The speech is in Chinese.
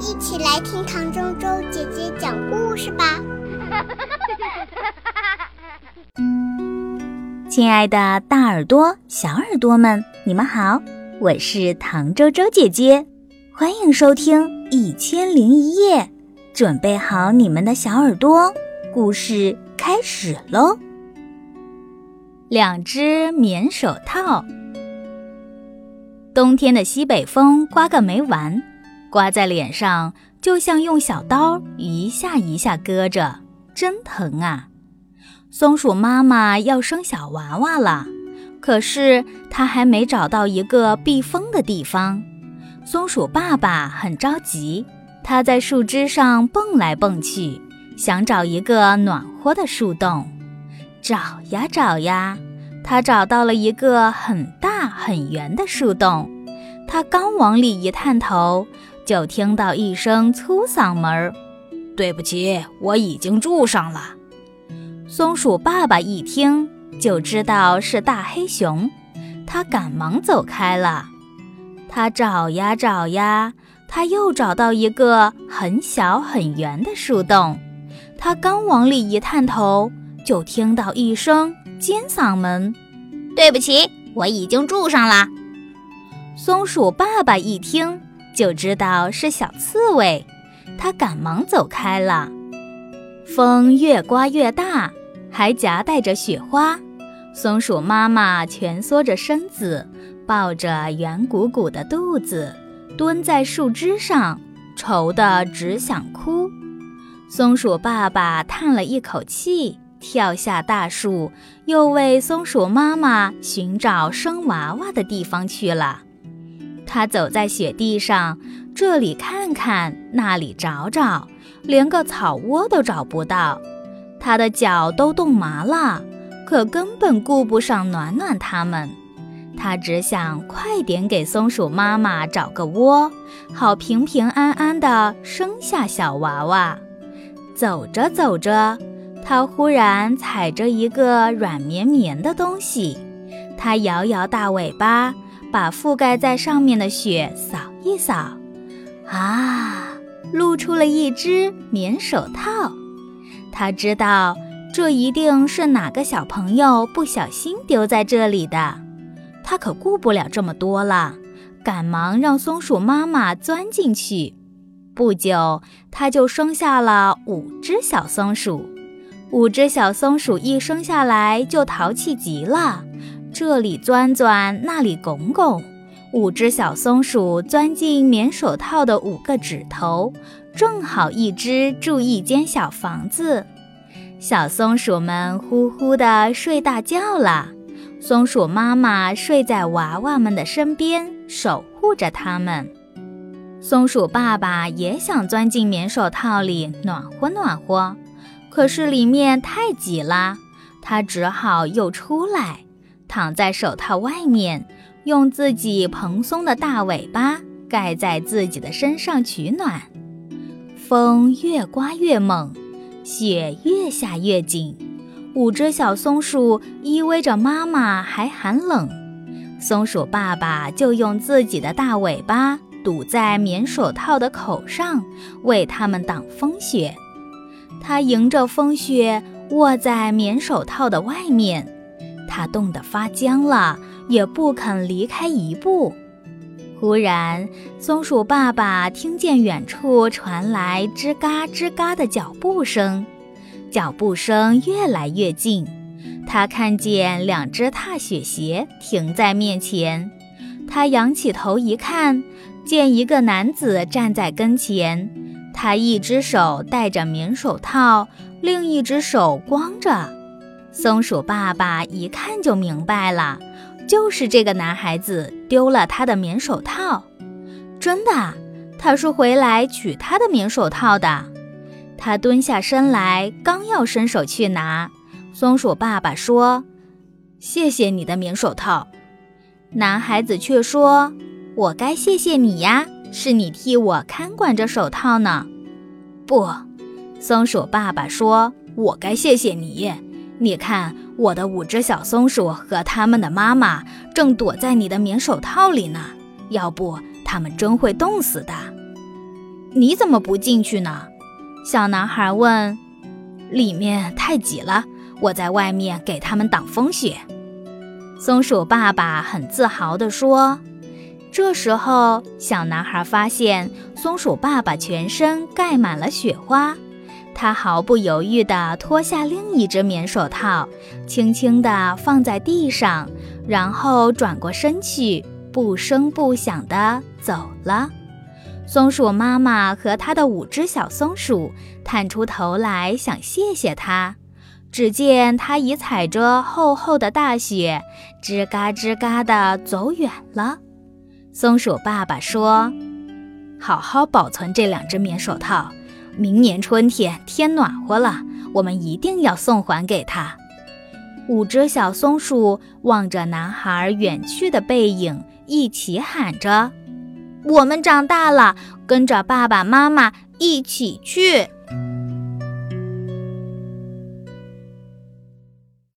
一起来听唐周周姐姐讲故事吧。亲爱的，大耳朵、小耳朵们，你们好，我是唐周周姐姐，欢迎收听《一千零一夜》，准备好你们的小耳朵，故事开始喽。两只棉手套。冬天的西北风刮个没完，刮在脸上就像用小刀一下一下割着，真疼啊！松鼠妈妈要生小娃娃了，可是它还没找到一个避风的地方。松鼠爸爸很着急，他在树枝上蹦来蹦去，想找一个暖和的树洞。找呀找呀。他找到了一个很大很圆的树洞，他刚往里一探头，就听到一声粗嗓门儿：“对不起，我已经住上了。”松鼠爸爸一听就知道是大黑熊，他赶忙走开了。他找呀找呀，他又找到一个很小很圆的树洞，他刚往里一探头，就听到一声。尖嗓门，对不起，我已经住上了。松鼠爸爸一听就知道是小刺猬，它赶忙走开了。风越刮越大，还夹带着雪花。松鼠妈妈蜷缩着身子，抱着圆鼓鼓的肚子，蹲在树枝上，愁得只想哭。松鼠爸爸叹了一口气。跳下大树，又为松鼠妈妈寻找生娃娃的地方去了。它走在雪地上，这里看看，那里找找，连个草窝都找不到。它的脚都冻麻了，可根本顾不上暖暖它们。它只想快点给松鼠妈妈找个窝，好平平安安地生下小娃娃。走着走着。它忽然踩着一个软绵绵的东西，它摇摇大尾巴，把覆盖在上面的雪扫一扫，啊，露出了一只棉手套。它知道这一定是哪个小朋友不小心丢在这里的，它可顾不了这么多了，赶忙让松鼠妈妈钻进去。不久，它就生下了五只小松鼠。五只小松鼠一生下来就淘气极了，这里钻钻，那里拱拱。五只小松鼠钻进棉手套的五个指头，正好一只住一间小房子。小松鼠们呼呼地睡大觉了，松鼠妈妈睡在娃娃们的身边，守护着它们。松鼠爸爸也想钻进棉手套里暖和暖和。可是里面太挤了，他只好又出来，躺在手套外面，用自己蓬松的大尾巴盖在自己的身上取暖。风越刮越猛，雪越下越紧，五只小松鼠依偎着妈妈还寒冷，松鼠爸爸就用自己的大尾巴堵在棉手套的口上，为它们挡风雪。他迎着风雪卧在棉手套的外面，他冻得发僵了，也不肯离开一步。忽然，松鼠爸爸听见远处传来吱嘎吱嘎的脚步声，脚步声越来越近。他看见两只踏雪鞋停在面前，他仰起头一看，见一个男子站在跟前。他一只手戴着棉手套，另一只手光着。松鼠爸爸一看就明白了，就是这个男孩子丢了他的棉手套。真的，他是回来取他的棉手套的。他蹲下身来，刚要伸手去拿，松鼠爸爸说：“谢谢你的棉手套。”男孩子却说：“我该谢谢你呀。”是你替我看管着手套呢，不，松鼠爸爸说：“我该谢谢你。你看，我的五只小松鼠和它们的妈妈正躲在你的棉手套里呢，要不它们真会冻死的。”你怎么不进去呢？小男孩问。里面太挤了，我在外面给他们挡风雪。松鼠爸爸很自豪地说。这时候，小男孩发现松鼠爸爸全身盖满了雪花，他毫不犹豫地脱下另一只棉手套，轻轻地放在地上，然后转过身去，不声不响地走了。松鼠妈妈和它的五只小松鼠探出头来，想谢谢它。只见它已踩着厚厚的大雪，吱嘎吱嘎地走远了。松鼠爸爸说：“好好保存这两只棉手套，明年春天天暖和了，我们一定要送还给他。”五只小松鼠望着男孩远去的背影，一起喊着：“我们长大了，跟着爸爸妈妈一起去。”